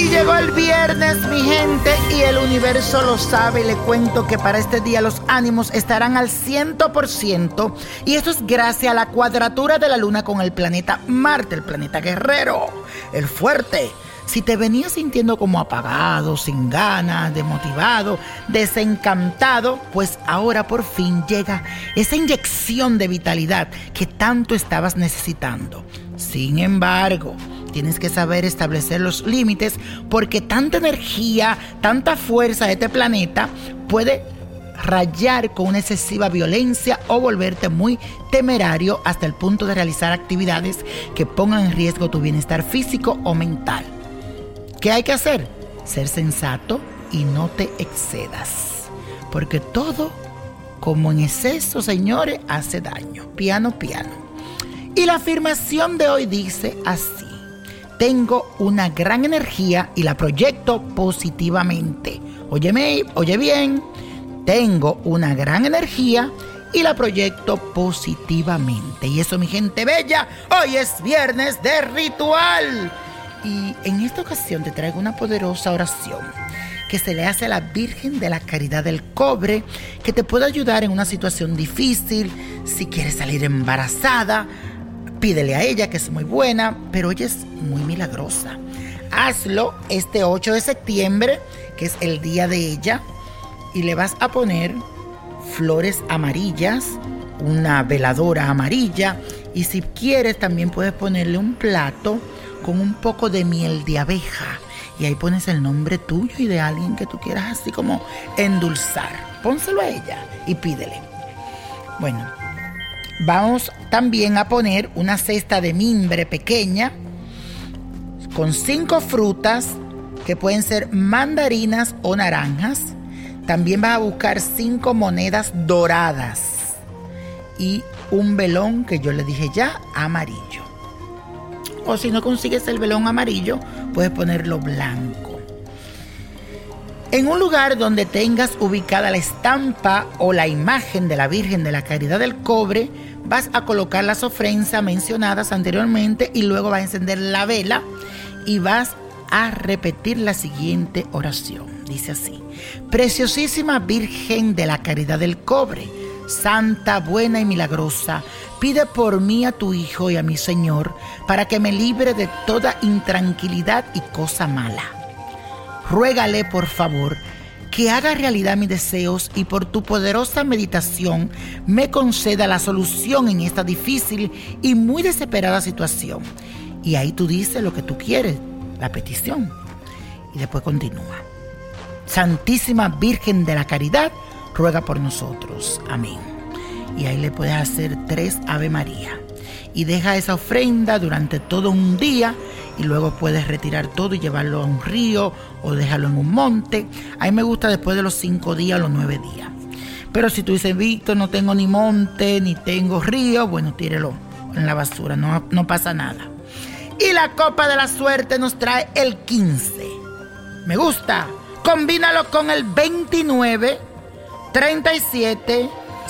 el viernes, mi gente, y el universo lo sabe. Le cuento que para este día los ánimos estarán al 100%. Y esto es gracias a la cuadratura de la luna con el planeta Marte, el planeta guerrero, el fuerte. Si te venías sintiendo como apagado, sin ganas, desmotivado, desencantado, pues ahora por fin llega esa inyección de vitalidad que tanto estabas necesitando. Sin embargo, tienes que saber establecer los límites porque tanta energía, tanta fuerza de este planeta puede rayar con una excesiva violencia o volverte muy temerario hasta el punto de realizar actividades que pongan en riesgo tu bienestar físico o mental. ¿Qué hay que hacer? Ser sensato y no te excedas. Porque todo, como en exceso, señores, hace daño. Piano, piano. Y la afirmación de hoy dice así. Tengo una gran energía y la proyecto positivamente. Óyeme, oye bien. Tengo una gran energía y la proyecto positivamente. Y eso, mi gente bella, hoy es viernes de ritual. Y en esta ocasión te traigo una poderosa oración que se le hace a la Virgen de la Caridad del Cobre, que te puede ayudar en una situación difícil, si quieres salir embarazada, Pídele a ella que es muy buena, pero ella es muy milagrosa. Hazlo este 8 de septiembre, que es el día de ella, y le vas a poner flores amarillas, una veladora amarilla, y si quieres también puedes ponerle un plato con un poco de miel de abeja. Y ahí pones el nombre tuyo y de alguien que tú quieras así como endulzar. Pónselo a ella y pídele. Bueno, Vamos también a poner una cesta de mimbre pequeña con cinco frutas que pueden ser mandarinas o naranjas. También vas a buscar cinco monedas doradas y un velón que yo le dije ya amarillo. O si no consigues el velón amarillo, puedes ponerlo blanco. En un lugar donde tengas ubicada la estampa o la imagen de la Virgen de la Caridad del Cobre, vas a colocar las ofrendas mencionadas anteriormente y luego vas a encender la vela y vas a repetir la siguiente oración. Dice así, Preciosísima Virgen de la Caridad del Cobre, Santa, buena y milagrosa, pide por mí a tu Hijo y a mi Señor, para que me libre de toda intranquilidad y cosa mala. Ruégale, por favor, que haga realidad mis deseos y por tu poderosa meditación me conceda la solución en esta difícil y muy desesperada situación. Y ahí tú dices lo que tú quieres, la petición. Y después continúa. Santísima Virgen de la Caridad, ruega por nosotros. Amén. Y ahí le puedes hacer tres Ave María. Y deja esa ofrenda durante todo un día y luego puedes retirar todo y llevarlo a un río o dejarlo en un monte. A mí me gusta después de los cinco días o los nueve días. Pero si tú dices, Víctor, no tengo ni monte, ni tengo río, bueno, tírelo en la basura, no, no pasa nada. Y la copa de la suerte nos trae el 15. Me gusta. Combínalo con el 29, 37,